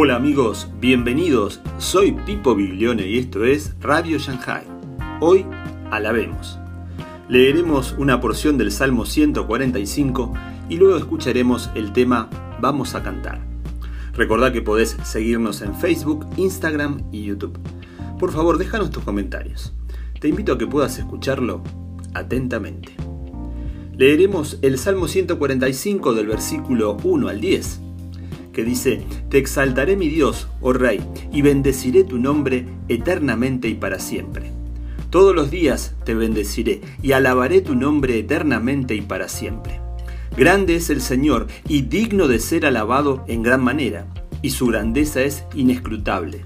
Hola amigos, bienvenidos. Soy Pipo Biglione y esto es Radio Shanghai. Hoy alabemos. Leeremos una porción del Salmo 145 y luego escucharemos el tema Vamos a cantar. Recordá que podés seguirnos en Facebook, Instagram y YouTube. Por favor, déjanos tus comentarios. Te invito a que puedas escucharlo atentamente. Leeremos el Salmo 145 del versículo 1 al 10 que dice, Te exaltaré mi Dios, oh Rey, y bendeciré tu nombre eternamente y para siempre. Todos los días te bendeciré y alabaré tu nombre eternamente y para siempre. Grande es el Señor y digno de ser alabado en gran manera, y su grandeza es inescrutable.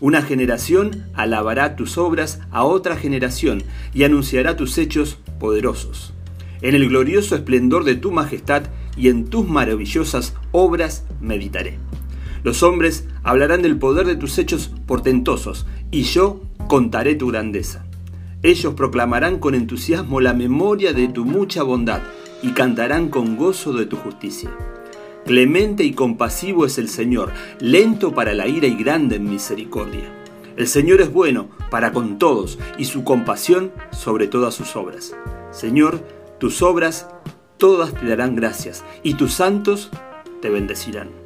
Una generación alabará tus obras a otra generación y anunciará tus hechos poderosos. En el glorioso esplendor de tu majestad y en tus maravillosas obras meditaré. Los hombres hablarán del poder de tus hechos portentosos, y yo contaré tu grandeza. Ellos proclamarán con entusiasmo la memoria de tu mucha bondad, y cantarán con gozo de tu justicia. Clemente y compasivo es el Señor, lento para la ira y grande en misericordia. El Señor es bueno para con todos, y su compasión sobre todas sus obras. Señor, tus obras todas te darán gracias y tus santos te bendecirán.